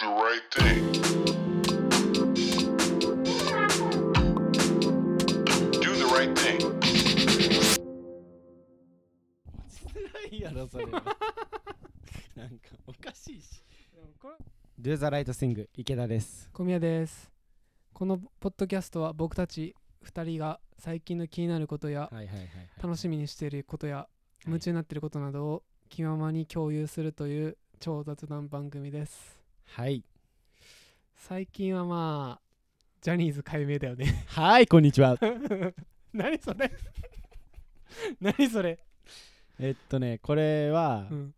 the right thing? Do the right thing. ないやろそれ。はなんかおかしいし。Do the right thing 池田です。小宮です。このポッドキャストは僕たち2人が最近の気になることやはいはいはい、はい、楽しみにしていることやい。夢中になっていることなどを気ままに共有するという超雑談番組ですはい。最近はまあジャニーズ解明だよね。はいこんにちは。何それ？何それ？えっとねこれは、うん。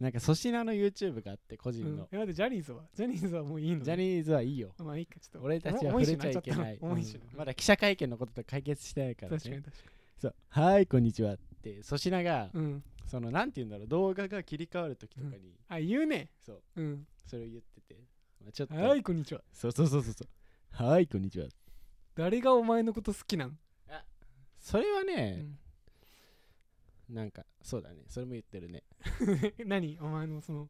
なんか粗品の YouTube があって個人の、うん。え待ってジャニーズは？ジャニーズはもういいの？ジャニーズはいいよ。まあいいかちょっと。俺たちは重触れちゃいけない。うん。まだ記者会見のことと解決してないからね。確かに確かそう。はいこんにちはって粗品が、にうんそのなんて言うんだろう動画が切り替わる時とかに、あ言うね。そう。うん。それを言ってて、まあ、ちょっと。はいこんにちは。そうそうそうそうそう。はいこんにちは。誰がお前のこと好きなん、それはうね、ん。なんかそうだね。それも言ってるね。何？お前のその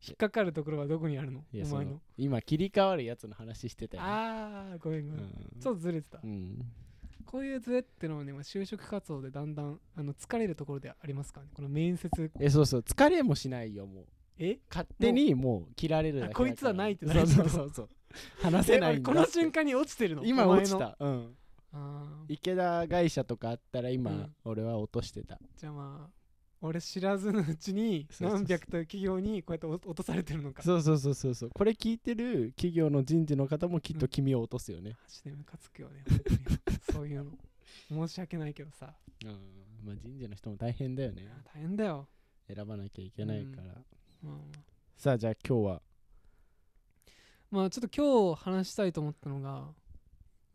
引っかかるところはどこにあるの？いやそのお前の。今切り替わるやつの話してたよ、ね、ああごめんごめん、うん。ちょっとずれてた、うんこういうズレってのはね、まあ、就職活動でだんだんあの疲れるところでありますからね。この面接。えそうそう。疲れもしないよもう。え？勝手にもう切られるだけだから。あこいつはないってなそうるそうそうそう。話せないんだこの瞬間に落ちてるの？今落ちた。うん。池田会社とかあったら今、うん。俺は落としてた。じゃあまあ俺知らずのうちに何百という企業にこうやって落落とされてるのか。そうそうそうそうそう。これ聞いてる企業の人事の方もきっと君を落とすよね、マジでムカつくよね本当にそういうの。申し訳ないけどさ。うんまあ人事の人も大変だよね。大変だよ、選ばなきゃいけないから、まあ、さあじゃあ今日は？まあちょっと今日話したいと思ったのがま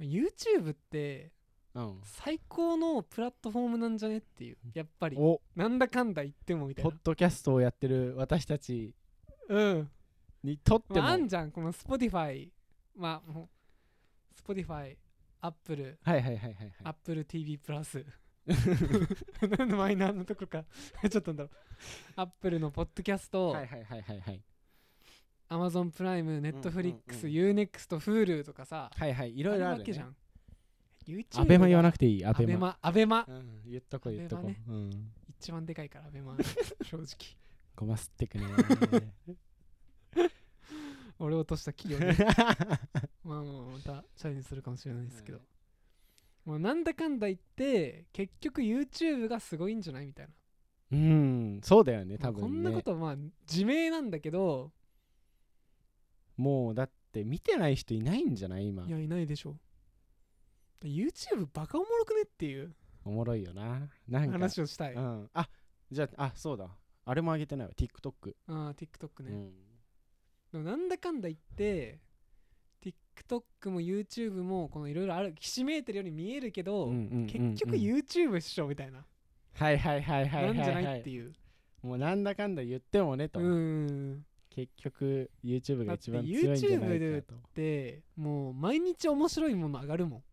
あ YouTube ってうん。最高のプラットフォームなんじゃねっていう。やっぱり。お。なんだかんだ言ってもみたいな。ポッドキャストをやってる私たち。うん。にとっても、まあ、あんじゃんこの Spotify まあもう Spotify Apple はいはいはいはいはい。Apple TV プラス。なんでマイナーなとこか。ちょっとなんだろう。Apple のポッドキャスト、はいはいはいはいはい。Amazon プライム、うんうん Netflix、うん。Unext、Hulu とかさ。はいはいいろいろある、ね、わけじゃん。YouTube アベマ言わなくてていいアベマ。アベマ。アベマ。うん、言っとこう言っとこう、アベうん。一番でかいからアベマ。正直。ごますってくね。俺を落とした企業ね まあまあまたチャレンジするかもしれないですけど、まあ、なんだかんだ言って結局 YouTube がすごいんじゃないみたいな。うんそうだよね多分ね。んなことはまあ自明なんだけど。もうだって見てない人いないんじゃない今。いやいないでしょ。YouTube バカおもろくねっていう。おもろいよな。なんか。話をしたい、あうん。あじゃああそうだ。あれも上げてないわ。TikTok、あ TikTok ね、うん。でもなんだかんだ言って TikTok も YouTube もこのいろいろあるひしめいてるように見えるけど、うんうんうんうん結局 YouTube っしょみたいな、はいはいはいはいはい、はい、なんじゃないっていう。もうなんだかんだ言ってもねと、うん結局 YouTube が一番強いんじゃないかと。でもう毎日面白いもの上がるもん。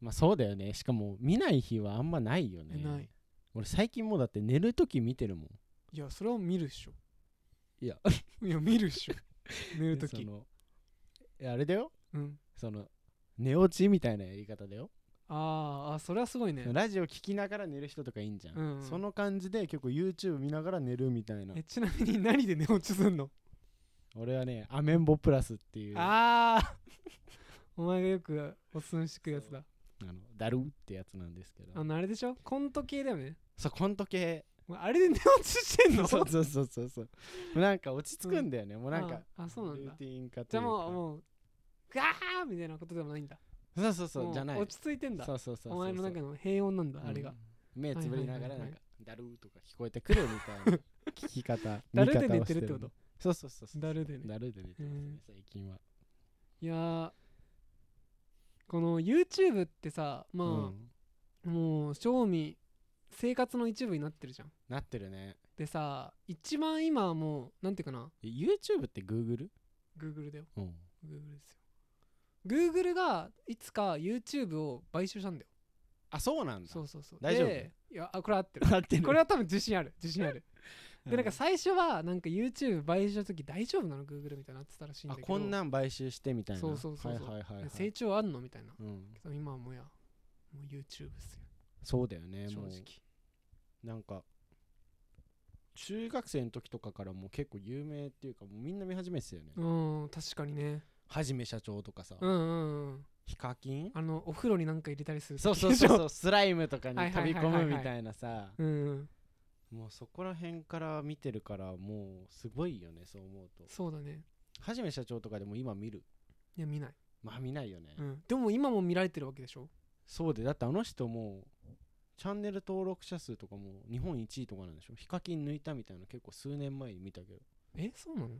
まあそうだよね。しかも見ない日はあんまないよね。ない。俺最近もうだって寝るとき見てるもん。いやそれは見るっしょ。いや。いや見るっしょ。寝るときそのいやあれだようん。その寝落ちみたいなやり方だよ。あーあそれはすごいね。ラジオ聞きながら寝る人とかいいんじゃん、うんうん。その感じで結構 YouTube 見ながら寝るみたいな。えちなみに何で寝落ちすんの？俺はねアメンボプラスっていう。ああお前がよくおすすめしてくるやつだ。あのダルってやつなんですけど。あのあれでしょ？コント系だよね。そうコント系。あれで寝落ちしてんの？そうそうそうそうそう。もうなんか落ち着くんだよね、もうなんかああそうなんだ。ルーティン化とじゃあいうかもうもうガーみたいなことでもないんだ。そうそうそもうじゃない。落ち着いてんだ。そうそうそうお前の中の平穏なんだ、あれが。うん目つぶりながらなんかダルーとか聞こえてくるみたいな聞き方 ダルで寝てるってこと？そうそうそうそうダルでね。ダルで寝てますねうん最近は、いやーこの YouTube ってさまあ、うん。もう正味生活の一部になってるじゃん。なってるね。でさ一番今はもうなんていうかな。え YouTube って Google? Google だよ。うん。Google ですよ Google がいつか YouTube を買収したんだよ。あそうなんだ。そうそうそう。大丈夫？でいやあこれ合ってる。合ってる。これは多分自信ある。自信ある。でなんか最初はなんか YouTube 買収した時大丈夫なの？Google みたいになってたらしいんだけど。あこんなん買収してみたいな。そうそうそうそう。はいはいはい、はい、成長あんの？みたいな。うん、けど今はもうやもう YouTube っすよ。そうだよねも正直。う。なんか中学生の時とかからもう結構有名っていうかもうみんな見始めてたよね、うん確かにねはじめ社長とかさ、うんうんうん。ヒカキン？あのお風呂になんか入れたりするそうそうそううそう スライムとかにはい飛び込むみたいなさ。もうそこら辺から見てるからもうすごいよねそう思うと。そうだね。はじめ社長とかでも今見る？いや見ない、まあ見ないよね、うん、でも今も見られてるわけでしょ？そうでだってあの人もうチャンネル登録者数とかも日本1位とかなんでしょ？ヒカキン抜いたみたいな結構数年前に見たけど。えそうなの？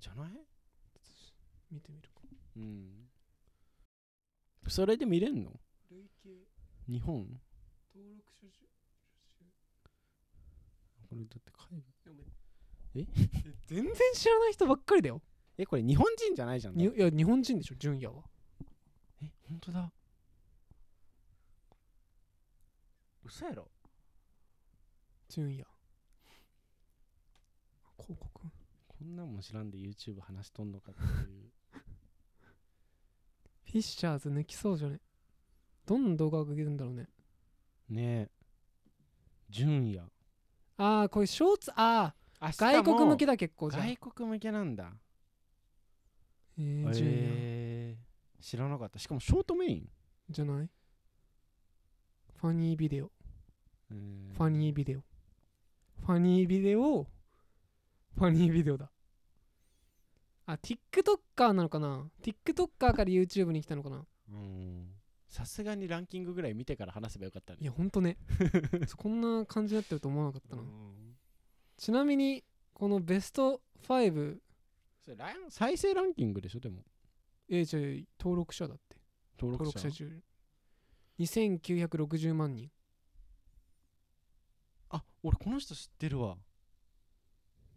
じゃない？見てみるかうん。それで見れんの？累計日本？登録者数これだって海外。え？全然知らない人ばっかりだよ。えこれ日本人じゃないじゃん。にいや日本人でしょ純也は。え本当だ。嘘やろ。純也。広告？こんなんも知らんで YouTube 話しとんのかっていうフィッシャーズ抜きそうじゃね？どんな動画を上げるんだろうね？ねえ。純也。ああこういうショーツあああ外国向けだだ結構じゃあ外国向けなんだ。えー、純也。えー、知らなかった。しかもショートメイン、じゃない？ファニービデオ。えー。ファニービデオ。ファニービデオ。ファニービデオだあ TikToker なのかな？TikToker から YouTube に来たのかな？うん。さすがにランキングぐらい見てから話せばよかったね。いやほんとね。こんな感じになってると思わなかったな、うん。ちなみにこのベスト5それラン再生ランキングでしょでも。えー、じゃあ登録者だって。登録者。登録者中2960万人あ俺この人知ってるわ。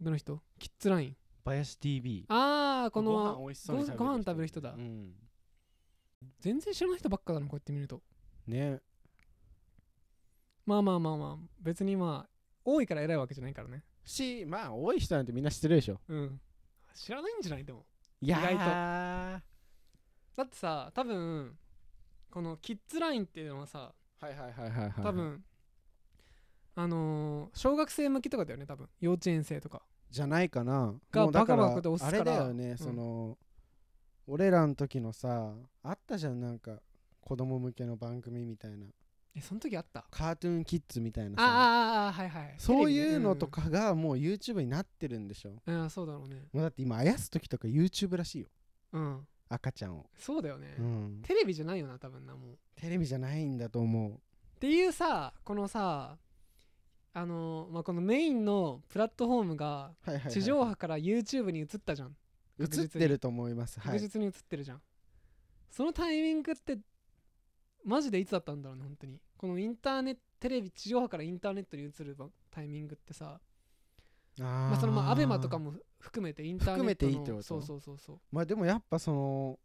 どの人？キッズラインバヤシ TV ああこご飯の美味しそうにごご飯食べる人だ。うん。全然知らない人ばっかだなこうやって見ると。ね。まあまあまあまあ別にまあ多いから偉いわけじゃないからね。しまあ多い人なんてみんな知ってるでしょ。うん。知らないんじゃない？でも。いや意外と。ーだってさ多分このキッズラインっていうのはさはいはいはいはいはい。多分あのー小学生向きとかだよね多分。幼稚園生とかじゃないかな。がバカバカと押すから。あれだよね、うん。その俺らの時のさあったじゃんなんか子供向けの番組みたいな。えその時あった？カートゥーンキッズみたいなさ。ああああはいはい。そういうのとかがもう YouTube になってるんでしょ。うん、うんそうだろうね。もうだって今あやす時とか YouTube らしいよ。うん。赤ちゃんを、そうだよね、うん、テレビじゃないよな多分なもう。テレビじゃないんだと思う。っていうさこのさあのーまあ、このメインのプラットフォームが地上波から YouTube に移ったじゃん。映ってると思います。はい。確実に映ってるじゃん、そのタイミングってマジでいつだったんだろうね本当に。このインターネットテレビ地上波からインターネットに移るタイミングってさ。あまあそのまあアベマとかも含めてインターネットの含めていいってこと？そうそうそうそう。まあでもやっぱその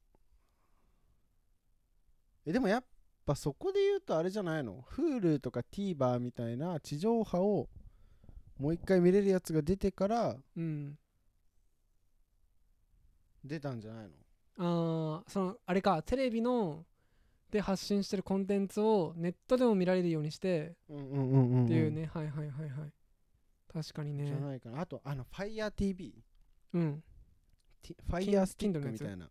えでもやっぱそこで言うとあれじゃないの？Hulu とか TVer みたいな地上波をもう一回見れるやつが出てからうん。出たんじゃないの？あーそのあれかテレビので発信してるコンテンツをネットでも見られるようにしてうんうんうんっていうね、はいはいはいはい。確かにね。じゃないかな。あとあの FireTV うん。ティ FireStick みたいな。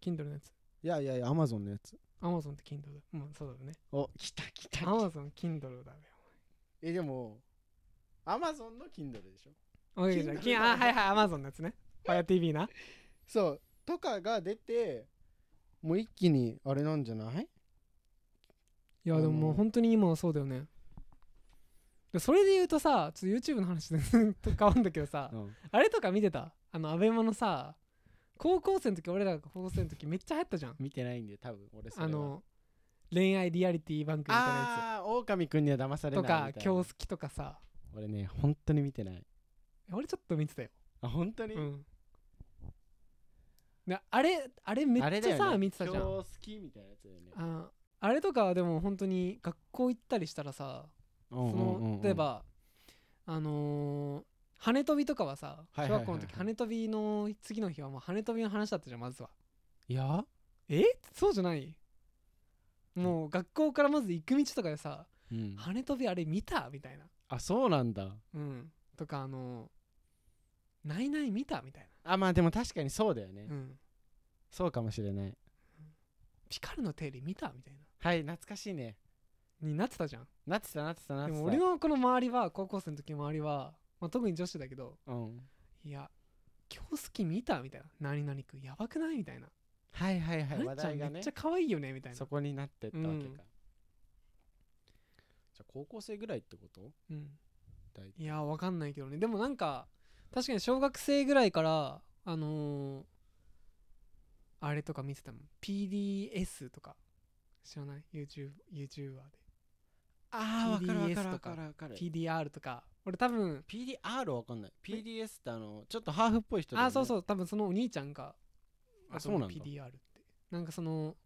Kindle のやつ。いやいやいや Amazon のやつ Amazon って Kindle だ。うんそうだよね。お来た来た来た。Amazon Kindle だよ。えでも Amazon の Kindle でしょ？オッケーじゃあ Kindle きあはいはい Amazon のやつね。FireTV な。そうとかが出てもう一気にあれなんじゃない？いやでももう本当に今はそうだよね。でそれで言うとさちょっと YouTube の話でず っと変わるんだけどさうん。あれとか見てた？あのアベマのさ高校生の時俺らが高校生の時めっちゃ流行ったじゃん。見てないんで多分俺それは。あの恋愛リアリティ番組みたいなやああ狼くんには騙されないつとかみたいな。今日好きとかさ。俺ね本当に見てない。俺ちょっと見てたよ。あ本当に、うん。であれあれめっちゃさ、ね。見てたじゃん。今日好きみたいなやつだよね。ああれとかはでも本当に学校行ったりしたらさその例えばあのー羽飛びとかはさ小学校の時羽飛びの次の日はもう羽飛びの話だったじゃんまずは。いや？え？そうじゃない？もう学校からまず行く道とかでさうん。羽飛びあれ見た？みたいな。あそうなんだ。うん。とかあのないない見た？みたいあまあでも確かにそうだよね、なうん。そうかもしれない。ピカルの定理見た？みたいな。はい懐かしいね。になってたじゃん。なってたなってたなってた。でも俺のこの周りは高校生の時の周りは、まあ、特に女子だけどうん。いや京介見たみたいな。何々くんやばくないみたいな。はいはいはい話題がね。めっちゃ可愛いよねみたいな。そこになってったわけか、うん。じゃあ高校生ぐらいってこと？うん。いやわかんないけどね。でもなんか確かに小学生ぐらいからあのーあれとか見てたもん。PDS とか。知らない？YouTube YouTuber ああ分かる分かる分とかかる。分か。るで PDR とか俺多分 PDR わかんない。PDS ってあのちょっとハーフっぽい人だよね。あそうそう。多分そのお兄ちゃんがあそうなんだ。PDR って。なんかその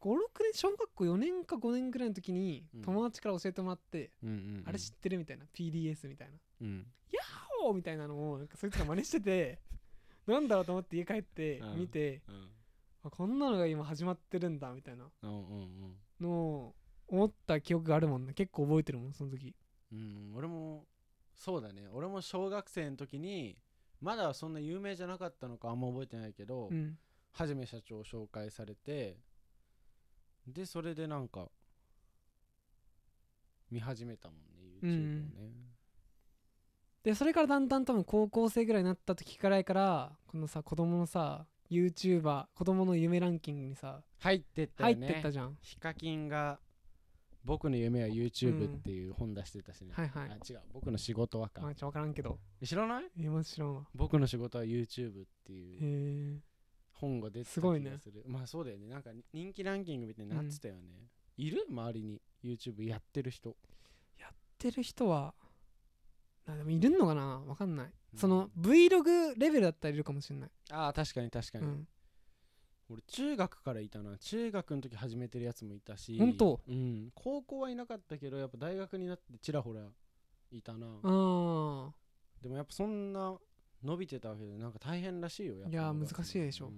56年小学校4年か5年ぐらいの時にうん。友達から教えてもらって、うんうんうん。あれ知ってるみたいな。PDS みたいな。うん「おーみたいなのをなんかそいつが真似してて なんだろうと思って家帰ってうん。見て、うん。あこんなのが今始まってるんだみたいなうんうんのを思った記憶があるもんね。結構覚えてるもんその時。うんうん俺もそうだね。俺も小学生の時にまだそんな有名じゃなかったのかあんま覚えてないけど、うん。はじめ社長紹介されてでそれでなんか見始めたもんね YouTube をね、でそれからだんだん多分高校生ぐらいになった時からいからこのさ子供のさ YouTuber 子供の夢ランキングにさ入ってった入っよねてったじゃん、ヒカキンが「僕の夢は YouTube」っていう本出してたしね、はいはい。あ違う。僕の仕事はか、まあちょ分からんけど。知らない？えマジ知らんわ。僕の仕事は YouTube っていうへえ。本が出てたすごいね。気がするまあそうだよね。なんか人気ランキングみたいになってたよね、いる？周りに。YouTube やってる人。やってる人は。あでもいるのかな？分かんない、うん。その Vlog レベルだったらいるかもしれない、ああ確かに確かに、うん、俺中学からいたな。中学の時始めてるやつもいたし。ほんとうん。高校はいなかったけどやっぱ大学になってちらほらいたな。あでもやっぱそんな伸びてたわけでなんか大変らしいよやっぱ。いや難しいでしょ。うん。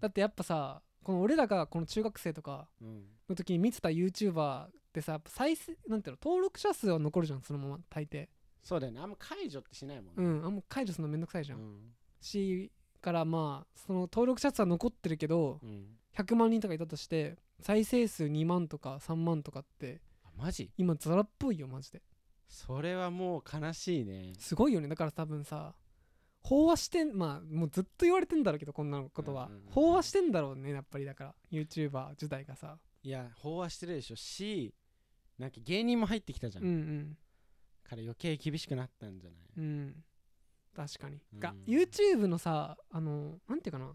だってやっぱさこの俺らがこの中学生とかうん。の時に見てた YouTuber ってさやっぱ再生なんていうの登録者数は残るじゃんそのまま大抵。そうだよね。あんま解除ってしないもんうねんあんま解除するのめんどくさいじゃん、うん。しからまあその登録者数は残ってるけどうん。100万人とかいたとして再生数2万とか3万とかってあマジ？今ザラっぽいよマジで。それはもう悲しいね。すごいよね。だから多分さ飽和してんまあもうずっと言われてんだろうけどこんなことは、飽和してんだろうねやっぱりだから YouTuber 自体がさ。いや飽和してるでしょ。しなんか芸人も入ってきたじゃん、うんうん。から余計厳しくなったんじゃない？うん確かに、うん。が YouTube のさあのなんていうかな。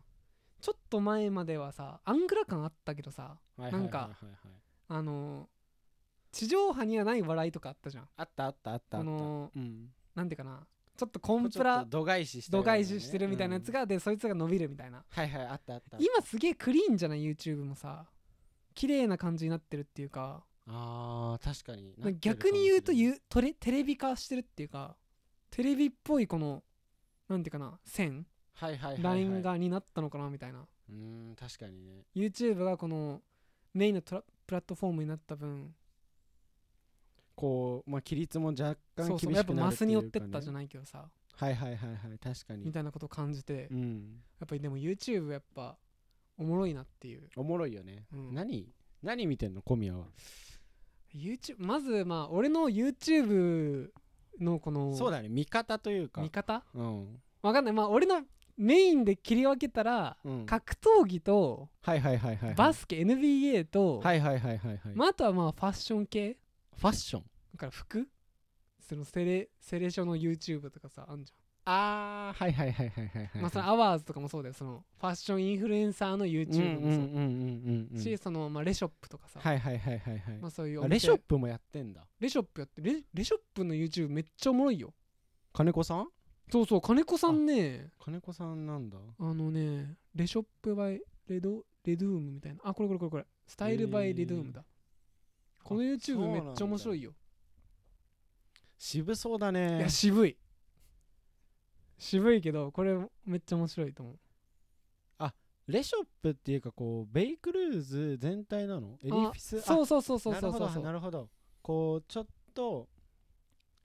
ちょっと前まではさアングラ感あったけどさなんかあの地上波にはない笑いとかあったじゃん。あったあったあったあった。このうん。なんていうかな。ちょっとコンプラと度外視して度外視してるみたいなやつが、が、でそいつが伸びるみたいな。はいはいあったあった。今すげえクリーンじゃない？YouTube もさ綺麗な感じになってるっていうか。あー確かに。逆に言うとうゆトレテレビ化してるっていうかテレビっぽいこのなんていうかな線？はいはいはい、はい、ラインがになったのかなみたいな。うーん確かにね。YouTube がこのメインのトラプラットフォームになった分こうまあ規律も若干そうそう厳しくなるやっぱマスによってったじゃないないけどさ。はいはいはいはい確かに。みたいなことを感じてうん。やっぱりでも YouTube やっぱおもろいなっていう、おもろいよね、うん。何？何見てんの？小宮は。YouTube まずまあ俺の YouTube のこのそうだね。見方というか。見方？うん、わかんない。まあ俺のメインで切り分けたらうん、格闘技とはいはいはいはいはい。バスケ NBA と、はいはいはいはいはい、まあ、あとはまあファッション系。ファッション。だから服？そのセレセレショの YouTube とかさあんじあーはいはいはいはいはいはい。まあそのアワーズとかもそうだよ。そのファッションインフルエンサーの YouTube もそう、うんうんうんうんしその、まあ、レショップとかさ、はいはいはいはいはい。まあ、そういうおあ店レショップもやってんだ。レショップやってレレショップの YouTube めっちゃおもろいよ。金子さん？そうそう金子さんね。金子さんなんだ。あのねレショップバイレドレドゥームみたいな。あこれこれこれこれ。スタイルバイレドゥームだ、この YouTube めっちゃ面白いよ、渋そうだいねや渋い渋いけどこれめっちゃ面白いと思う。レショップっていうかこうベイクルーズ全体なの？エディフィス？あそうそうそうそうそうそう。なるほどこうちょっと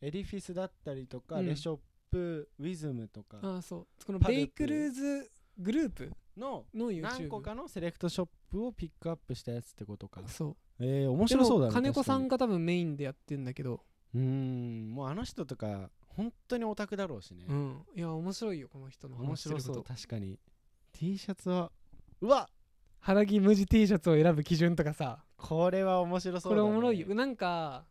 エディフィスだったりとか、うん。レショップウィズムとかあそう。このベイクルーズグループの何個かのセレクトショップをピックアップしたやつってことか。そう。えー、面白そうだね金子さん確か多分メインでやってんだけど。うーんもうあの人とか本当にオタクだろうしね、うん。いや面白いよこの人の面白そう確かに。T シャツはうわ肌着無地 T シャツを選ぶ基準とかさ。これは面白そうね、れおもろいよ。なんか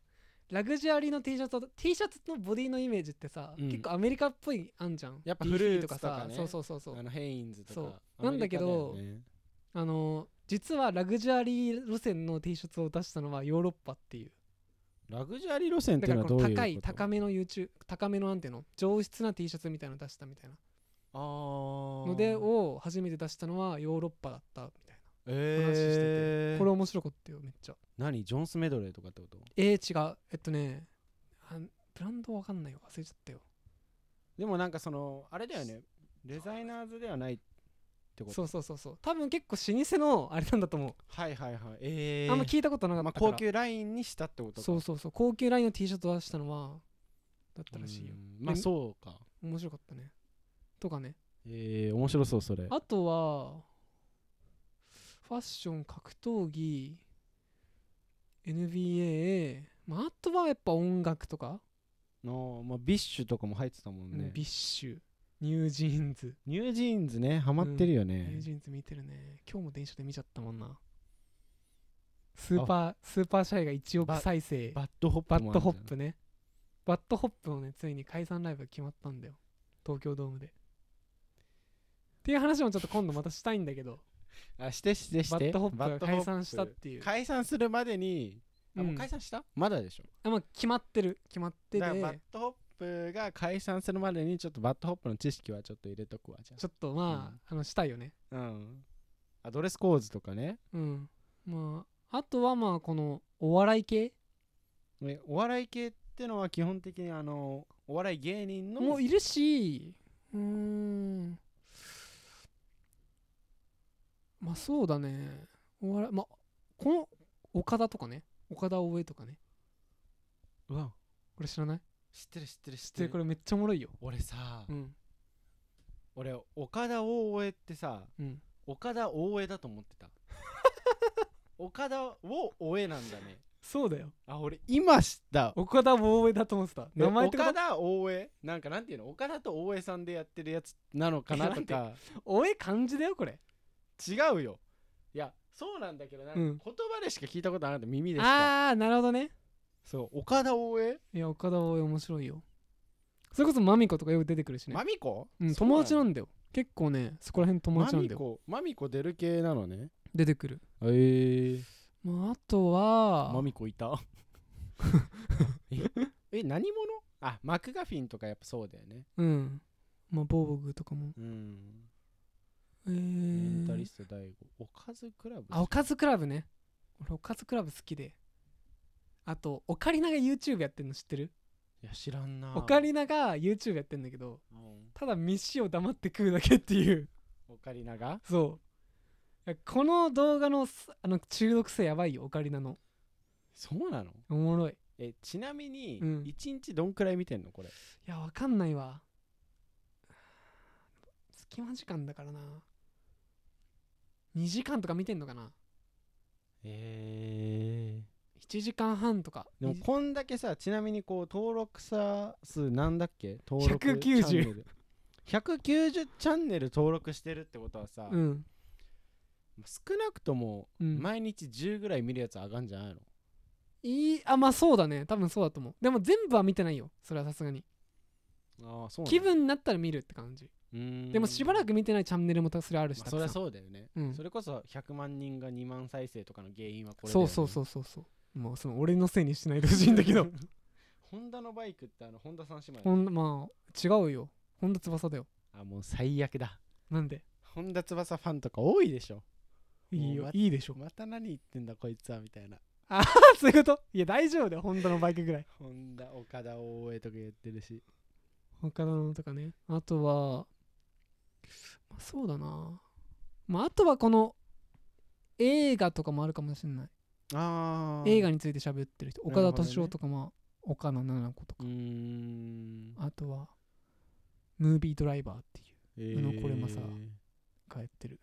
ラグジュアリーの T シャツと T シャツのボディのイメージってさ、うん。結構アメリカっぽいあんじゃん。やっぱフルーツとかさそうそうそうそう。あのヘインズとか。そう。なんだけどねあの実はラグジュアリー路線の T シャツを出したのはヨーロッパっていうラグジュアリー路線ってだいうのはどういう高い高めの YouTube 高めのなんていうの？上質な T シャツみたいなの出したみたいな。あー。のでを初めて出したのはヨーロッパだったみたいえな話してて、ー、これ面白かったよめっちゃ。何？ジョンスメドレーとかってこと？えー、違う。えっとねあブランドわかんないわ忘れちゃったよ。でもなんかそのあれだよね。デザイナーズではないってこと？そうそうそうそう。多分結構老舗のあれなんだと思う、はいはいはい。えー、あんま聞いたことなかまあ、ったから、高級ラインにしたってことか。そうそうそう。高級ラインの T シャツを出したのはだったらしいよ。うん。まあそうか。面白かったね。とかね。えー、面白そうそれ。あとはファッション格闘技 NBA まああとはやっぱ音楽とか、の、まあ、 BiSHとかも入ってたもんね、 BiSH NewJeans。NewJeansねハマってるよニュねー、ジーンズ見てるね。今日も電車で見ちゃったもんな。 Super Super Shy が1億再生。バッドホップバッドホップね。バッドホップのねついに解散ライブが決まったんだよ。東京ドームで。っていう話もちょっと今度またしたいんだけど。あしてしてして。 BAD HOPが解散したっていう。解散するまでにあ、もううん。解散した？まだでしょ。あまあ決まってる。決まってだからバッてドホップが解散するまでにちょっと BAD HOPの知識はちょっと入れとくわじゃちょっとまあ,、あのしたいよね。あうん。アドレス構図とかね。うん。まああとはまあこのお笑い系？ねお笑い系ってのは基本的にあのお笑い芸人のもいるしうーん。まあそうだね。お笑いまあこの岡田とかね。岡田大江とかね。うわ。これ知らない？知ってる知ってる知っでこれめっちゃおもろいよ。俺さ、うん。俺岡田大江ってさうん。岡田大江だと思ってた。岡田を大江なんだね。そうだよ。あ俺今知った。岡田大江だと思ってた。で名前って岡田大江？なんかなんていうの？岡田と大江さんでやってるやつなのかな？とか。大江漢字だよこれ。違うよ。いやそうなんだけどなんかうん。言葉でしか聞いたことなかった。耳でしか。ああなるほどねそう岡田大江？いや岡田大江面白いよ。それこそマミコとかよく出てくるしね。マミコ？うん、友達なんんだよ。結構ねそこら辺友マ達なんだよ。ミコマミコ出る系なのね。出てくる。え。ー、まああとはマミコいた？ええ何者？あマクガフィンとかやっぱそうだよね。うん。まあボーボグとかも。うん。えメンタリー、スト大悟。おかずクラブ？あおかずクラブね。俺おかずクラブ好きであとオカリナが YouTube やってんの知ってる？いや知らんな。オカリナが YouTube やってんだけどうん。ただ飯を黙って食うだけっていう。オカリナが？そう。この動画のすあの中毒性やばいよオカリナの。そうなの？おもろい。えちなみにうん。1日どんくらい見てんのこれ？いやわかんないわ。隙間時間だからな。2時間とか見てんのかな。え1時間半とか。でもにこんだけさちなみにこう登録者数なんだっけ？登録190チャンネル。190チャンネル登録してるってことはさ、うん。少なくともうん。毎日10ぐらい見るやつ上がんじゃないの、いいあまあそうだね。多分そうだと思う。でも全部は見てないよ。それはさすがに。ああそう気分になったら見るって感じ。でもしばらくく見てないチャンネルもそれあるし、まあ、そりゃたくさん。そうだよね、うん。それこそ100万人が2万再生とかの原因はこれだよ、ね、そうそうそうそうそうもうその俺のせいにしないでほしいんだけど。ホンダのバイクってあのホンダさん姉妹。ほんまあ違うよ。本田翼だよ。あもう最悪だ。なんで？本田翼ファンとか多いでしょ。いいよ。もうまいいでしょ。また何言ってんだこいつはみたいな。あそういうこと？いや大丈夫だよ。本田のバイクぐらい。ホンダ岡田大江とか言ってるし。他のとかね。あとは、まあ、そうだな。まああとはこの映画とかもあるかもしれない映画について喋ってる人岡田敏夫とかまあ岡野七子とか。あとはムービードライバーっていうえ宇野これまさがやってる。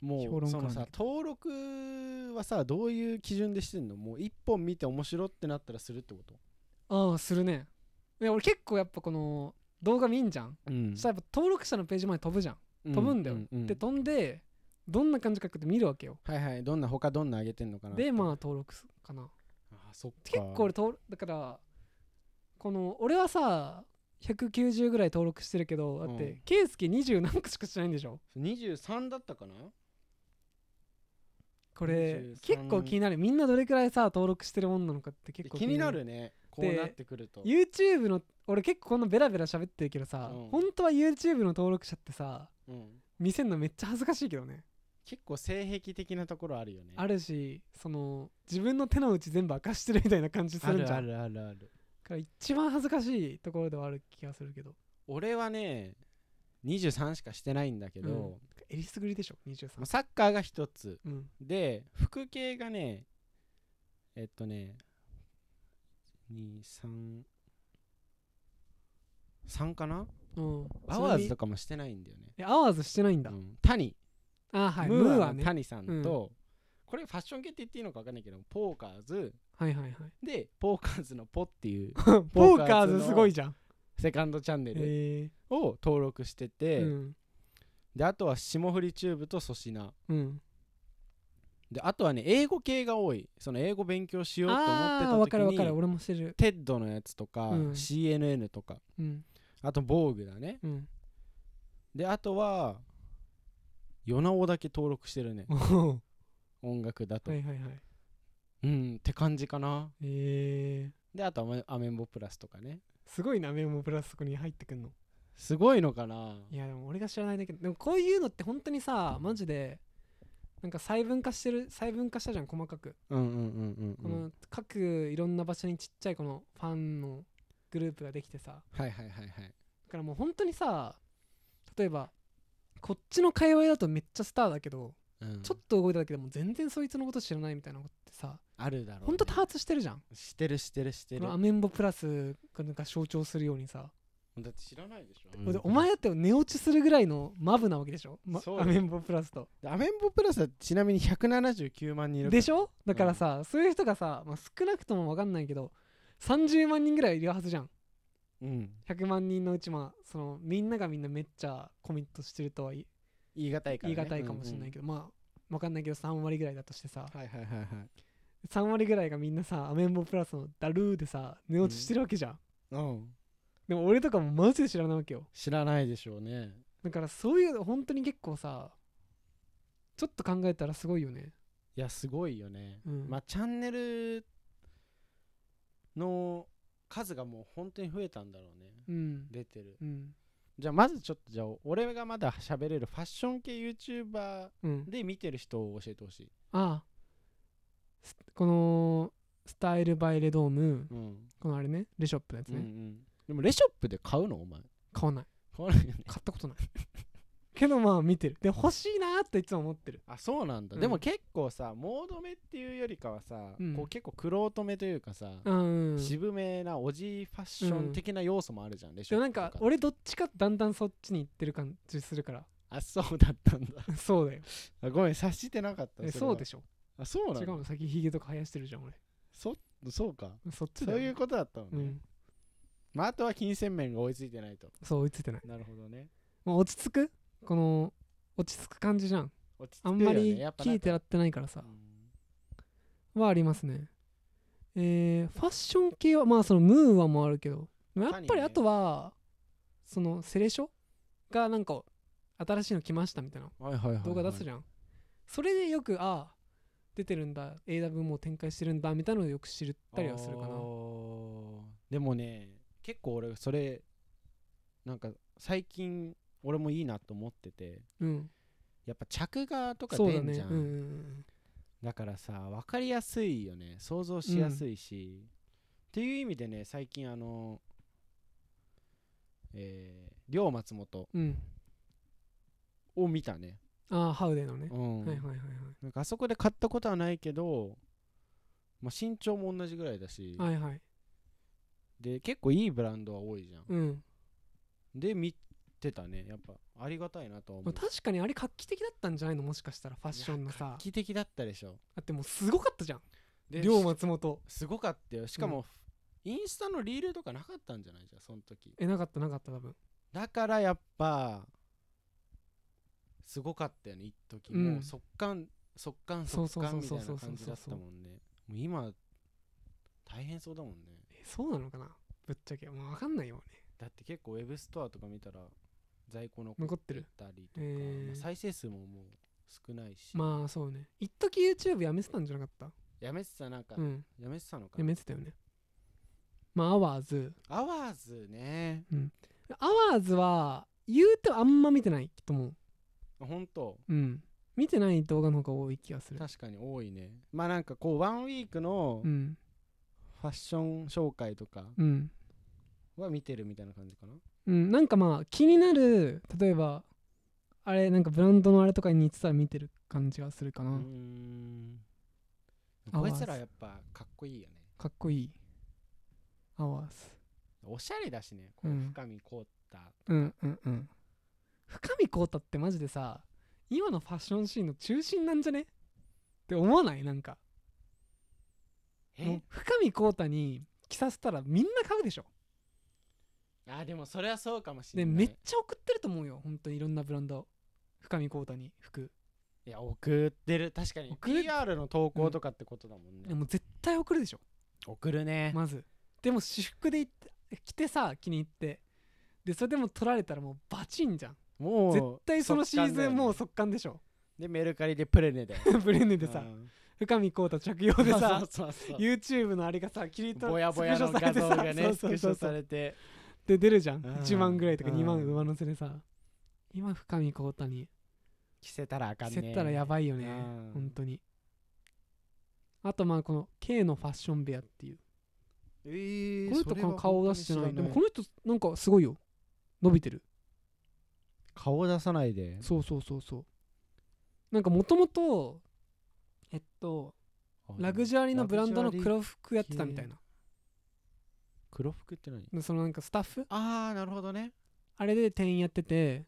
も評論家うそのさ登録はさどういう基準でしてんの？もう一本見て面白ってなったらするってこと？ああするね。いや俺結構やっぱこの動画見んじゃん、うん。そしたらやっぱ登録者のページまで飛ぶじゃん、飛ぶんだよ、ううで飛んでどんな感じかって見るわけよ。はいはい。どんな他どんな上げてんのかなでまあ登録すかな。あそっか。結構俺登録だからこの俺はさ190ぐらい登録してるけどだってうん。圭介20何個しかしてないんでしょ？23だったかな？これ23結構気になる。みんなどれくらいさ登録してるもんなのかって結構気になる。ね。こうなってくると。YouTube の俺結構こんなベラベラ喋ってるけどさ、うん。本当は YouTube の登録者ってさうん。見せんのめっちゃ恥ずかしいけどね結構性癖的なところあるよね。あるしその自分の手の内全部明かしてるみたいな感じするんじゃん。あるあるあるある。だから一番恥ずかしいところではある気がするけど。俺はね23しかしてないんだけど、うん。えりすぐりでしょ？23まあサッカーが一つ。うん。で服系がねえっとね23 3かな？うん。アワーズとかもしてないんだよね、えアワーズしてないんだ、うん、谷あはい。ムーアの谷さんと、これファッション系って言っていいのか分かんないけどポーカーズ。はいはいはい。でポーカーズのポっていう ポーカーズすごいじゃんセカンドチャンネルえを登録してて、うん。であとは霜降りチューブと粗品。うん。であとはね英語系が多い。その英語勉強しようと思ってた時分かる分かる。に俺もしてる。テッドのやつとか、うん。CNN とか。うん。あと防具だね。うん。であとはヨナオだけ登録してるね。音楽だと、はいはいはい。うんって感じかな。え。ー、であとはアメンボプラスとかね。すごいなメモプラスそこに入ってくんの。すごいのかな。いやでも俺が知らないだけどでもこういうのって本当にさマジでなんか細分化してる細分化したじゃん細かく、うんうんうんうんうん。この各いろんな場所にちっちゃいこのファンのグループができてさ。はいはいはいはい。だからもう本当にさ例えばこっちの界隈だとめっちゃスターだけど、うん。ちょっと動いただけでも全然そいつのこと知らないみたいなことってさあるだろう、ね、ほんと多発してるじゃん。してるしてるしてる。アメンボプラスがなんか象徴するようにさ、だって知らないでしょ、でお前だって寝落ちするぐらいのマブなわけでしょ、まアメンボプラスとでアメンボプラスはちなみに179万人いるでしょだからさ、そういう人がさ、まあ、少なくとも分かんないけど30万人ぐらいいるはずじゃんうん。100万人のうちまあそのみんながみんなめっちゃコミットしてるとは言い難いから、ね、言い難いかもしれないけど、まあ分かんないけど3割ぐらいだとしてさ。ど、はいはいはいはい。3割ぐらいがみんなさアメンボプラスのダルーでさ寝落ちしてるわけじゃん、うん。でも俺とかもマジで知らないわけよ。知らないでしょうね。だからそういう本当に結構さちょっと考えたらすごいよね。いやすごいよね、うん。まあチャンネルの数がもう本当に増えたんだろうね。うん。出てる。うん。じゃあまずちょっとじゃあ俺がまだ喋れるファッション系 YouTuber うん。で見てる人を教えてほしい。ああ。すこのスタイルバイレドームうん、このあれねレショップのやつね、うんうん。でもレショップで買うの？お前。買わない。買わないよね。買ったことない けどまあ見てる。で欲しいなーっていつも思ってる。あそうなんだ、うん。でも結構さモード目っていうよりかはさ、うん。こう結構クロート目というかさ、うん渋めなおじファッション的な要素もあるじゃん、レシでもなんか俺どっちかだんだんそっちに行ってる感じするから。あそうだったんだ。そうだよ。あごめん察してなかった。えそうでしょ？あそうなの違うの？先ヒゲとか生やしてるじゃん俺。そそうか。そっちだよ。そういうことだったのね、うん。まあ、あとは金銭面が追いついてないと。そう追いついてない。なるほどね。もう落ち着く？この落ち着く感じじゃん。落ち着くよねあんまりやっぱなんか。聞いてやってないからさ。うん。はありますね。えー、ファッション系はまあそのムーアもあるけど。やっぱりあとはそのセレショがなんか新しいの来ましたみたいなはいはいはい、はい、動画出すじゃん、それでよくああ出てるんだ。AW もう展開してるんだみたいなのをよく知ったりはするかな。あー。でもね結構俺それなんか最近俺もいいなと思っててうん。やっぱ着画とか出んじゃん。ねうんうんうん。だからさ分かりやすいよね。想像しやすいし、っていう意味でね最近あのえー、両松本うん。を見たね、ああハウデーのね、うん。はいはいはいはい。なんかあそこで買ったことはないけど、まあ、身長も同じぐらいだし、はいはい。で結構いいブランドは多いじゃん、うん、で見てたね。やっぱありがたいなとは思まうあ確かにあれ画期的だったんじゃないの？もしかしたらファッションのさ。画期的だったでしょ。だってもうすごかったじゃん。で両松本すごかったよ。しかも、インスタのリールとかなかったんじゃない？じゃんその時。えなかったなかった多分。だからやっぱすごかったよね一時、うん。もう速乾速乾そう速乾みたいなそうそうそうそう感じだったもんねもう今大変そうだもんね。えそうなのかな？ぶっちゃけ。もう分かんないよね。だって結構ウェブストアとか見たら在庫残残ってるたりとか、へーまあ再生数ももう少ないし、まあそうね。一時 YouTube やめてたんじゃなかった？やめてたなんか、うん。やめてたのか。やなめてたよね。まあアワーズアワーズね。アワーズは言うてあんま見てないと思う。ほんとうん。見てない動画の方が多い気がする。確かに多いね。まあなんかこうワンウィークのうん。ファッション紹介とかうん。は見てるみたいな感じかな。うんなんかまあ気になる例えばあれなんかブランドのあれとかに似てたら見てる感じがするかな、うーん。こいつらやっぱかっこいいよね。かっこいい。アワーズおしゃれだしね。こううん。深み凍った。うんうんうん。深見光太ってマジでさ今のファッションシーンの中心なんじゃね？って思わない？なんか。もえう深見光太に着させたらみんな買うでしょあでもそれはそうかもしでれない。めっちゃ送ってると思うよ。本当にいろんなブランド深見光太に服。いや送ってる。確かに。送る？PR の投稿とかってことだもんね、でも絶対送るでしょ。送るね、まず。でも私服で行って着てさ気に入って。でそれでも取られたらもうバチンじゃん。もう絶対そのシーズンもう速速乾でしょ。でメルカリでプレネで。ブレンネでさ。うん。深見光太着用でさ そうそうそう YouTube のあれがさ切り取ぼやぼやの画像がねスクショされてで出るじゃん。うん。1万ぐらいとか2万うん上乗せでさ。今深見光太に。着せたらあかんね。せったらやばいよね。うん。本当に。あとまあこの K のファッションベアっていう。えーこの人この顔出してないでもこの人なんかすごいよ。伸びてる。顔出さないで。そうそうそうそう。なんかもともとえっとラグジュアリーのブランドの黒服やってたみたいな黒服って何でそのなんかスタッフ？ああなるほどね。あれで店員やってて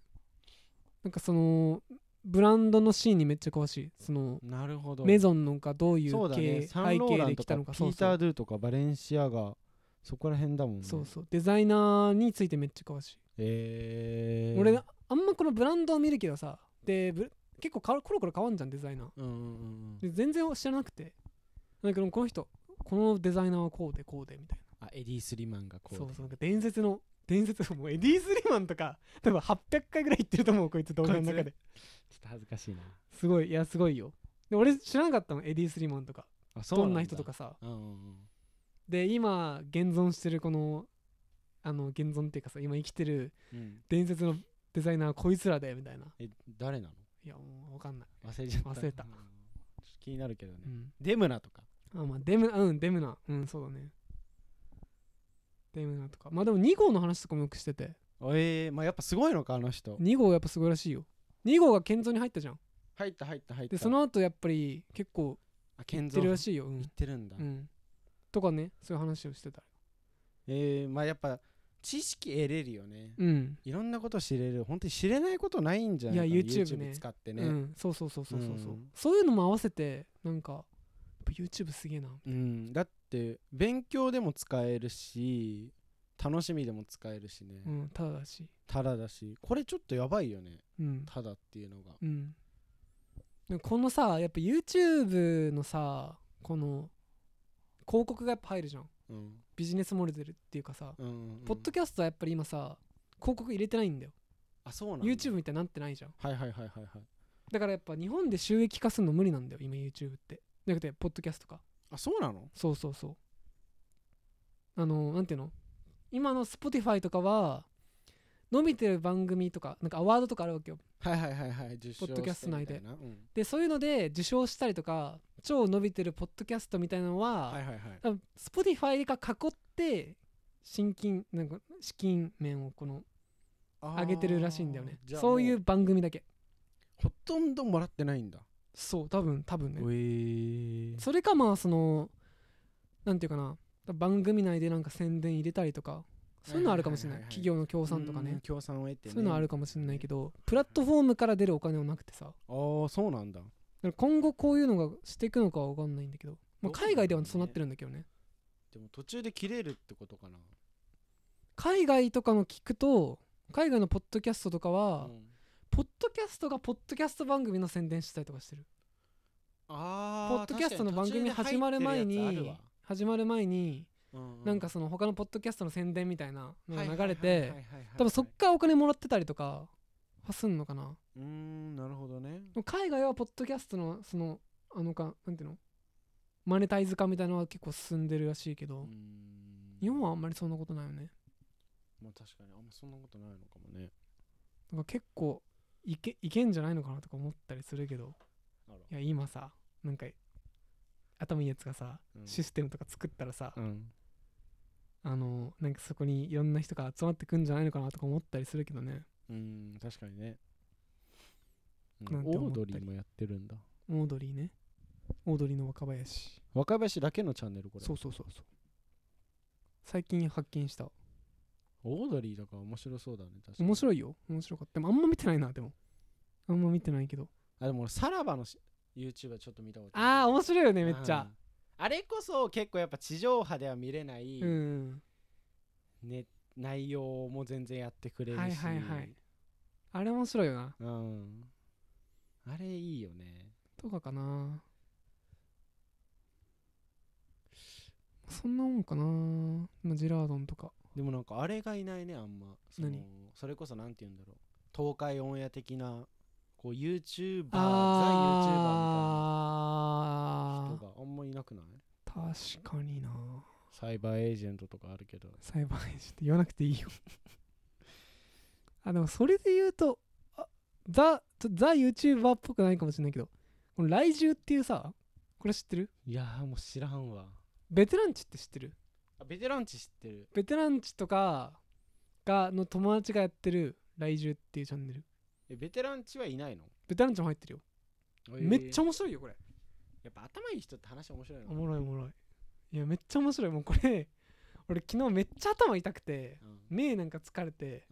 なんかそのブランドのシーンにめっちゃ詳しい。そのなるほど。メゾンのがどういうそうだね。系サンロー背景ランとかで来たのかピーター・そうそう。ドゥとかバレンシアガそこら辺だもんね。そうそう。デザイナーについてめっちゃ詳しい、えー、俺あんまこのブランドを見るけどさでブ結構かコロコロ変わんじゃんデザイナー。うんうんうんで全然知らなくて。だけどこの人このデザイナーはこうでこうでみたいあエディ・スリマンがこうなそうそうなんか伝説の伝説もうエディ・スリマンとか 多分800回ぐらい言ってると思うこいつ動画の中で。ちょっと恥ずかしいな。すごいいやすごいよ。で俺知らなかったのエディ・スリマンとか。あそどんな人とかさ。うんうんうん。で今現存してるこのあの現存っていうかさ今生きてるうん。伝説のデザイナーはこいつらでみたいな。え誰なの？いやもう分かんない、忘れちゃった。忘れた。うん。ちょっと気になるけどね、うん、デムナとか。あまあデムうんデムナ。うんそうだねデムナとか。まあでも2号の話とかもよくしてて。えー、まあやっぱすごいのかあの人。2号やっぱすごいらしいよ。2号が建造に入ったじゃん。入った入った入った。でその後やっぱり結構あ健行ってるらいしいよ。うん。行ってるんだ、うん。とかねそういう話をしてた。えー、まあやっぱ知識得れるよね、うん。いろんなこと知れる。本当に知れないことないんじゃないかいや YouTube ね。使ってね。うん。そうそうそうそうそうそう、うん。そういうのも合わせてなんか YouTube すげえな。うん、だって勉強でも使えるし楽しみでも使えるしね、うんただだし。ただだし。これちょっとやばいよね。うん。ただっていうのが。うん。このさやっぱ YouTube のさこの広告がやっぱ入るじゃん。うん。ビジネスモデルっていうかさ、うんうんうん。ポッドキャストはやっぱり今さ広告入れてないんだよ。あそうなんだ。YouTube みたいになってないじゃん。はいはいはいはいはい。だからやっぱ日本で収益化するの無理なんだよ今 YouTube って。じゃなくてポッドキャストかあそうなの？そうそうそう。あのなんていうの？今の Spotify とかは伸びてる番組とかなんかアワードとかあるわけよ。はいはいはいはい。受賞ポッドキャスト内で。うん。でそういうので受賞したりとか超伸びてるポッドキャストみたいなのは、はいはいはい。多分 Spotify が囲って新金なんか資金面をこの上げてるらしいんだよね。そういうも番組だけ。ほとんどもらってないんだそう多分多分ね。え。それかまあそのなんていうかな。番組内でなんか宣伝入れたりとかそういうのあるかもしれない。企業の協賛とかね。協賛を得てね。そういうのあるかもしれないけどプラットフォームから出るお金はなくてさ。ああそうなんだ。ら今後こういうのがしていくのかは分かんないんだけど、まあ、海外ではそうなってるんだけどね。でも途中で切れるってことかな。海外とかの聞くと海外のポッドキャストとかは、うんポッドキャストがポッドキャスト番組の宣伝したりとかしてる。あーポッドキャストの番組始まる前に始まる前になんかその他のポッドキャストの宣伝みたいなのが流れて多分そっからお金もらってたりとかはすんのかな。うーんなるほどね。海外はポッドキャストのそのあのかなんていうの？マネタイズ化みたいなのは結構進んでるらしいけど、日本はあんまりそんなことないよね。まあ確かにあんまそんなことないのかもね。だから結構いけいけんじゃないのかなとか思ったりするけどいや今さなんか頭いいやつがさ、うん。システムとか作ったらさ、うん。あのなんかそこにいろんな人が集まってくんじゃないのかなとか思ったりするけどね。うん確かにね。うん。オードリーもやってるんだ。オードリーね。オードリーの若林。若林だけのチャンネルこれ。そうそうそうそう。最近発見したオードリーだから面白そうだね確かに。面白いよ。面白かった。でもあんま見てないなでも。あんま見てないけど。あでも俺さらばのし YouTube ちょっと見たことああ面白いよねめっちゃ。うんあれこそ結構やっぱ地上波では見れない、うん。ね、内容も全然やってくれるし。はいはいはい。あれ面白いよな。うん。あれいいよね。とかかな。そんなもんかな。まあジラードンとかでもなんかあれがいないねあんま。その何？それこそなんて言うんだろう。東海オンエア的なこう YouTuber ザ YouTuber みたいなあ人があんまいなくない？ー確かにな。サイバーエージェントとかあるけど。サイバーエージェント言わなくていいよ。あでもそれで言うとあザザ YouTuber っぽくないかもしれないけどこの来獣っていうさこれ知ってる？いやーもう知らんわ。ベテランチって知ってる？あベテランチ知ってる？ベテランチとかがの友達がやってる来獣っていうチャンネル。えベテランチはいないの？ベテランチも入ってるよ、めっちゃゃ面白いよこれ。やっぱ頭いい人って話面白いのおもろいおもろい。いやめっちゃ面白い。もうこれ俺昨日めっちゃ頭痛くてうん。目なんか疲れて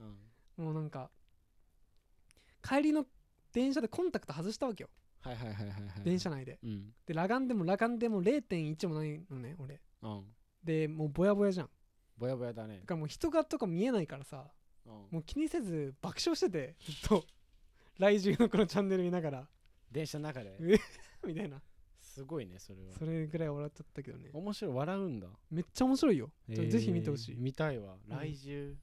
うん。もうなんか帰りの電車でコンタクト外したわけよ。はいはいはいはいはい。電車内で。うん。で裸眼でも裸眼でも0.1もないのね俺。うんでもうぼやぼやじゃん。ぼやぼやだね。だからもう人がとか見えないからさうん。もう気にせず爆笑しててずっと来獣のこのチャンネル見ながら。電車の中で。えみたいな。すごいねそれは。それぐらい笑っちゃったけどね。面白い笑うんだ。めっちゃ面白いよ、えー。ぜひ見てほしい。見たいわ。うん。来獣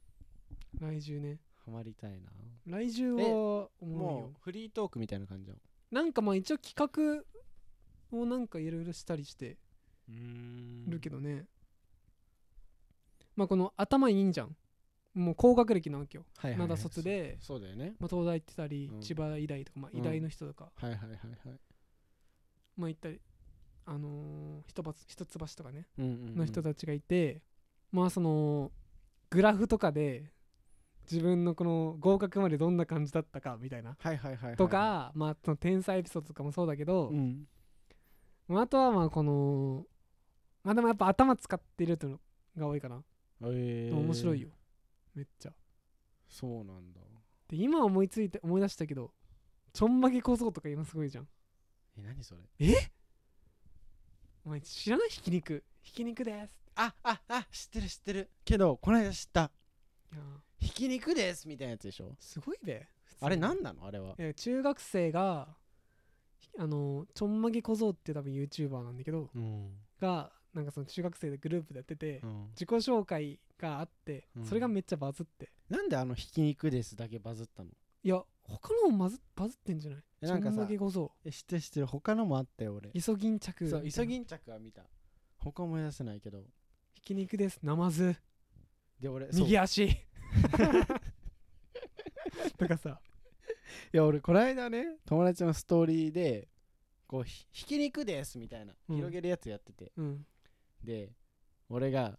来獣ね。ハマりたいな。来獣はおもうフリートークみたいな感じじゃんなんかまあ一応企画をなんかいろいろしたりしてるけどね、まあこの頭いいんじゃん。もう高学歴なわけよ。はいはいはい。まだ卒で、そうだよね。まあ、東大行ってたり、うん。千葉医大とか、まあ、うん。医大の人とか、はいはいはいはい。まあ行ったりあのー、一橋一橋とかねうんうんうん。の人たちがいて、まあそのグラフとかで自分のこの合格までどんな感じだったかみたいな。はいはいはいはいはい。とか、まあその天才エピソードとかもそうだけど、うん。まあ、あとはまあこのまあでもやっぱ頭使ってるっていうのが多いかな、え面白いよ。めっちゃ。そうなんだ。で今思いついて思い出したけどちょんまげ小僧とか今すごいじゃん。え何それ？お前知らない？ひき肉。ひき肉です。あああ知ってる知ってる。けどこの間知った。ひき肉ですみたいなやつでしょ？すごいべあれ何なの？あれは。え中学生があのちょんまげ小僧って多分 YouTuber なんだけどうん。がなんかその中学生でグループでやってて、うん。自己紹介があって、うん。それがめっちゃバズって。なんであのひき肉ですだけバズったの？いや他のもバズバズってんじゃない？えなんかさえ知ってる知ってる。他のもあったよ俺。イソギンチャクそうイソギンチャクは見た。他思い出せないけど。ひき肉です。ナマズで俺右足。とかさ。いや俺この間ね友達のストーリーでこうひひき肉ですみたいな。うん。広げるやつやってて、うんで俺が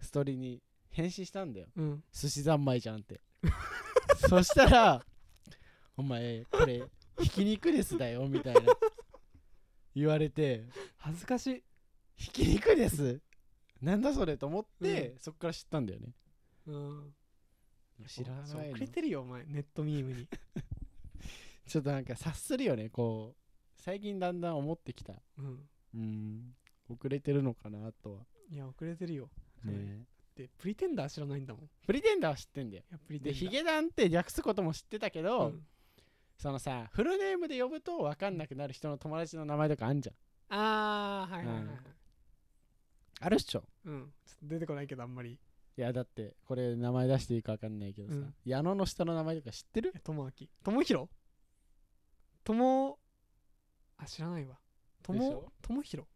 ストーリーに返信したんだよ。うん。寿司三昧じゃんって。そしたら「お前これひき肉ですだよ」みたいな。言われて恥ずかしい「ひき肉です」なんだそれと思って、そっから知ったんだよね。うん。知らないの。遅れてるよお前ネットミームに。ちょっとなんか察するよねこう最近だんだん思ってきた。うん。うん遅れてるのかなとは。いや遅れてるよ。ね。でプリテンダー知らないんだもん。いプリテンダーは知ってんだよ。やプリテンダー。でヒゲダンって略すことも知ってたけど、うん。そのさフルネームで呼ぶと分かんなくなる人の友達の名前とかあんじゃん。ああはいはいはいはい。あるっしょ。うん。ちょっと出てこないけどあんまり。いやだってこれ名前出していいか分かんないけどさ、うん。矢野の下の名前とか知ってる？えともあきともひろともあ知らないわ。ともでしょ。ともひろ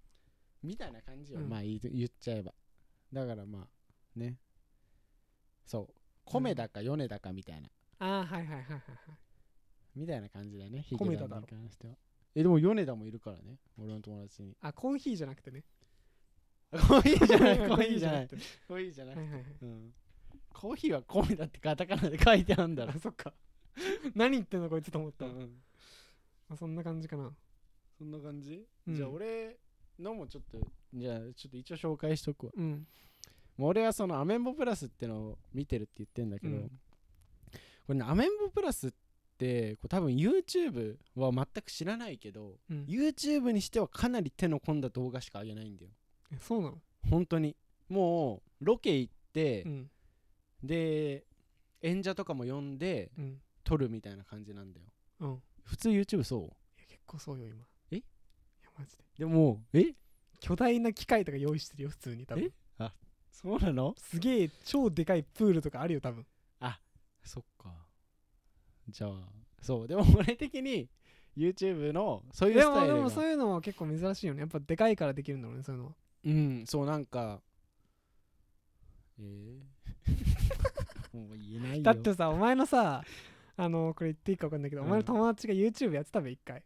みたいな感じよ、うん。まあ言い言っちゃえば。だからまあね。そう。米だか米だかみたいな、ああはいはいはいはいはい。みたいな感じだねヒ米田だに関しては。えでも米田もいるからね。俺の友達に。あコーヒーじゃなくてね。コーヒーじゃない。ココーヒーじゃないて。ねコーヒーじゃない、はいはいはい。うん、コーヒーは米だってカタカナで書いてあるんだろ。あ そっか。何言ってんのこいつと思った、うん。まあ、そんな感じかな。そんな感じ、うん。じゃあ俺のもちょっとじゃあちょっと一応紹介しとくわ。うん。もう俺はそのアメンボプラスってのを見てるって言ってんだけど、うん。これねアメンボプラスってこう多分 YouTube は全く知らないけど、うん。YouTube にしてはかなり手の込んだ動画しか上げないんだよ。えそうなの？本当に？もうロケ行ってう、ん。で演者とかも呼んでうん。撮るみたいな感じなんだよ。うん。い普通 YouTube そう。や結構そうよ今マジで。でもえ？巨大な機械とか用意してるよ普通に多分。え？そうなの？すげえ超でかいプールとかあるよ多分。そっか。じゃあそう。でも俺的に YouTube のそういうでもでスタイルが。もそういうのは結構珍しいよね。やっぱでかいからできるんだろうねそういうのは。うんそうなんか。え？ー、もう言えないよ。だってさお前のさあのこれ言っていいか分かんないけど、うんお前の友達が YouTube やってたべ一回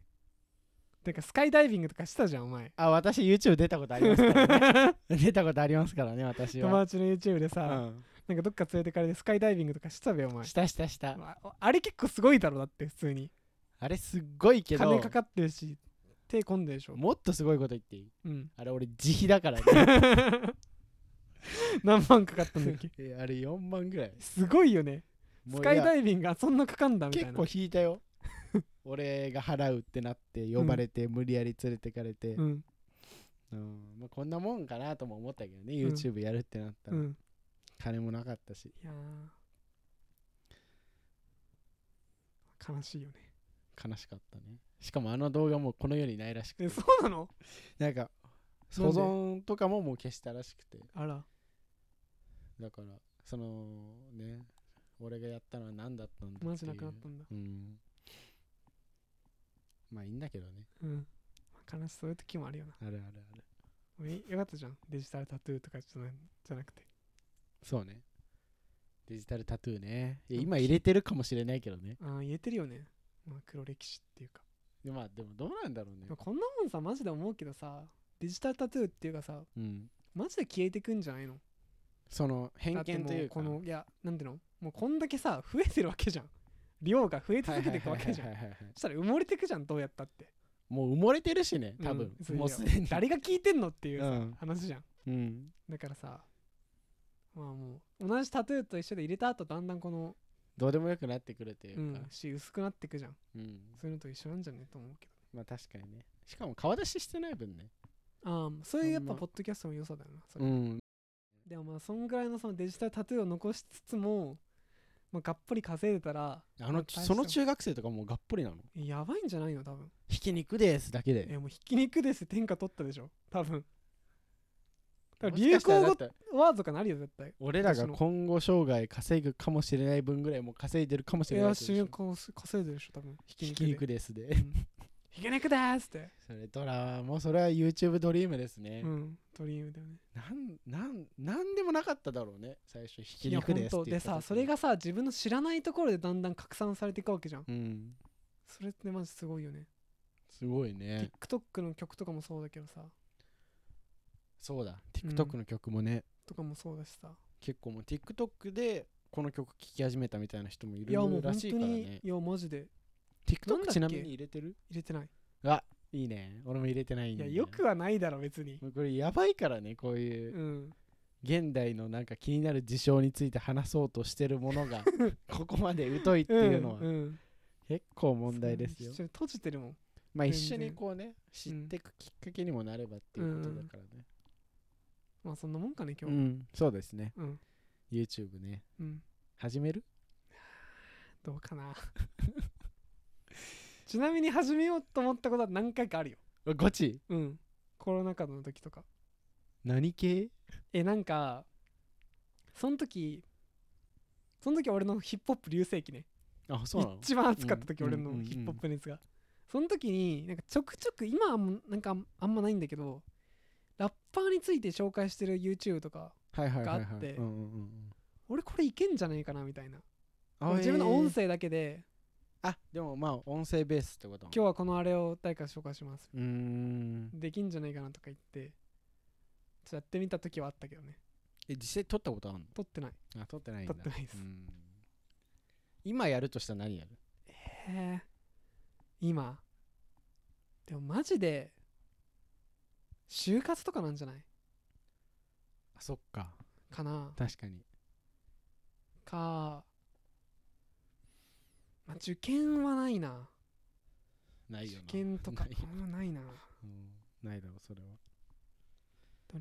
てかスカイダイビングとかしたじゃんお前。あ私 YouTube 出たことありますからね。出たことありますからね私は。友達の YouTube でうさ、ん、なんかどっか連れてかれてスカイダイビングとかしてたべお前。したしたした。ああれ結構すごいだろだって普通に。あれすっごいけど金かかってるし手込んでるでしょ。もっとすごいこと言っていい？うん。あれ俺自費だからね。何万かかったんだっけ？えあれ4万ぐらい。すごいよね。スカイダいイビングがそんなかかんだやみたいな。結構引いたよ 俺が払うってなって呼ばれて、無理やり連れてかれて、うん。うん。まあ、こんなもんかなとも思ったけどね、うん。YouTube やるってなったら、うん。金もなかったし。いやー。悲しいよね。悲しかったね。しかもあの動画もこの世にないらしくて。えそうなの？なんか保存とかももう消したらしくて。あら。だからそのね。俺がやったのは何だったんだっていう。マジなくなったんだ。うんまあいいんだけどね。うん。悲しそういう時もあるよな。あるあるある。俺よかったじゃん。デジタルタトゥーとかじゃなじゃなくて。そうね。デジタルタトゥーね。いやうん今入れてるかもしれないけどね。ああ言えてるよね。まあ黒歴史っていうか。でまあでもどうなんだろうね。こんなもんさマジで思うけどさデジタルタトゥーっていうかさうん。マジで消えてくんじゃないの？その偏見というか。このいやなんていうの？もうこんだけさ増えてるわけじゃん量が増え続けていくわけじゃん。そしたら埋もれてくじゃんどうやったって。もう埋もれてるしね多分、うんもうすでに。誰が聞いてんのっていうさ、うん。話じゃん。うん。だからさまあもう同じタトゥーと一緒で入れた後だんだんこの、どうでもよくなってくるというか。うん、し薄くなってくじゃん。うん、そういうのと一緒なんじゃねえと思うけまあ確かにね。しかも顔出ししてない分ね。どああそういうやっぱポッドキャストの良さだよなそれ。ん。でもまあそんぐらいのそのデジタルタトゥーを残しつつも、まあ、がっぽり稼いでたらあのその中学生とかもうがっぽりなの？やばいんじゃないの？多分。ひき肉ですだけいでやもうひき肉です天下取ったでしょ。多分。流行語ワードとかなるよ絶対。俺らが今後生涯稼ぐかもしれない分ぐらいもう稼いでるかもしいれないってことでしょ。や稼いでるでしょ多分。ひき肉ですで。うんひき肉ですって。それドラもうそれは YouTube ドリームですね、うん。ドリームだよね。なんなんなんでもなかっただろうね。最初ひきいや肉ですでさそれがさ自分の知らないところでだんだん拡散されていくわけじゃん。うん。それってマジすごいよね。すごいね。TikTok の曲とかもそうだけどさ。そうだ。TikTok の曲もね、とかもそうだしさ。結構もう TikTok でこの曲聴き始めたみたいな人もいいやもうるら本当に、しいからねいやマジで。なんだっ TikTok け？ちなみに入れてる？入れてない。あいいね。俺も入れてないんでいやよくはないだろ別に。これやばいからねこういううん。現代のなんか気になる事象について話そうとしてるものが ここまで疎いっていうのは結構問題ですよ。一緒に閉じてるもん。まあ一緒にこうね知っていくきっかけにもなればっていうことだからね。まあそんなもんかね今日。うん。そうですね。うん。YouTube ね。うん。始める？どうかな ちなみに始めようと思ったことは何回かあるよ。あゴチ？うん。コロナ禍の時とか。何系？えなんかその時その時俺のヒップホップ流星期ね。あそうなの？一番熱かった時、うん俺のヒップホップ熱が、その時になんかちょくちょく今はもうなんかあんまないんだけどラッパーについて紹介してる YouTube とかはいはいはいはい。があってうんうんうんうん。俺これいけんじゃないかなみたいな。あ自分の音えー。声だけで、あでもまあ音声ベースってこと今日はこのあれを誰か紹介します。うーん。できんじゃないかなとか言ってちょっとやってみた時はあったけどね。え実際撮ったことある撮ってない。のあ撮ってないんだ。撮ってないです。うん。今やるとしたら何やる？へえ今？でもマジで就活とかなんじゃない？あそっか。かな。確かに。か、まあ、受験はないな。ないよな。受験とかなないな。うん。ないだろそれは。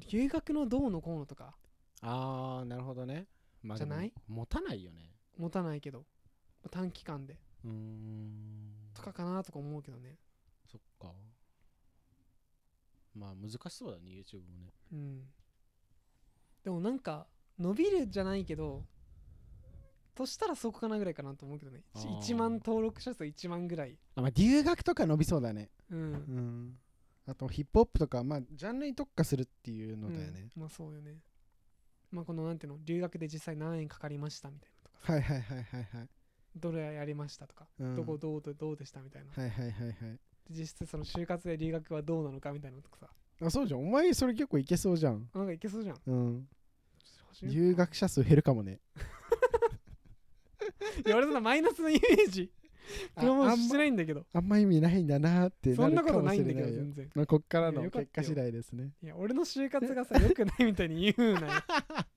留学のどうのこうのとか。あーなるほどね、まあ、じゃない？持たないよね。持たないけど、まあ短期間で。うーん。とかかなとか思うけどね。そっか。まあ難しそうだね YouTube もね。うん。でもなんか伸びるじゃないけどとしたらそこかなぐらいかなと思うけどね。あー。1万登録者数1万ぐらい。あまあ留学とか伸びそうだね。うん。うん。あとヒップホップとかまあジャンルに特化するっていうのだよね、うん。まあそうよね。まあこのなんていうの？留学で実際何円かかりましたみたいなとかさ。はいはいはいはいはい。どれやりましたとか、うん。どこどうどどうでしたみたいな、はいはいはいはい。で実質その就活で留学はどうなのかみたいなのとかさ。あそうじゃん。お前それ結構いけそうじゃん。あなんかいけそうじゃん。うん。留学者数減るかもねいや俺そんなマイナスのイメージ。あプロモーションしてないんだけど。あんま意味ないんだなってそんなことないんだけど全然。まあこっからいやの結果次第ですね。いや俺の就活がさ良くないみたいに言うなよ。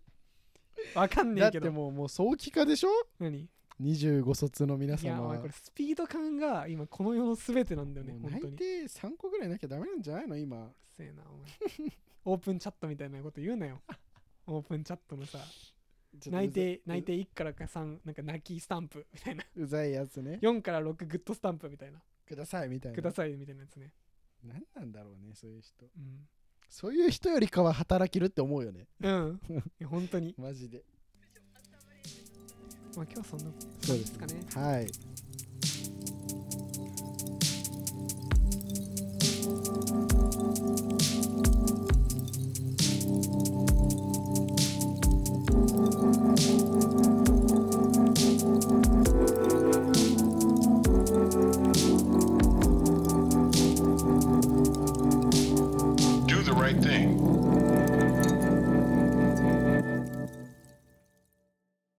わかんねだっえけど。てもうもう早期化でしょ？何？25卒の皆いや様はお前これスピード感が今この世の全てなんだよね本当に。内定3個ぐらいなきゃダメなんじゃないの？今。せえなお前。オープンチャットみたいなこと言うなよ。オープンチャットのさ内定内定1からか3なんか泣きスタンプみたいな。うざいやつね。4から6グッドスタンプみたいな。くださいみたいな。くださいみたいなやつね。何なんだろうねそういう人。うん。そういう人よりかは働けるって思うよね。うん。いや本当に。マジで。まあ今日はそんなそうでですかね。はい「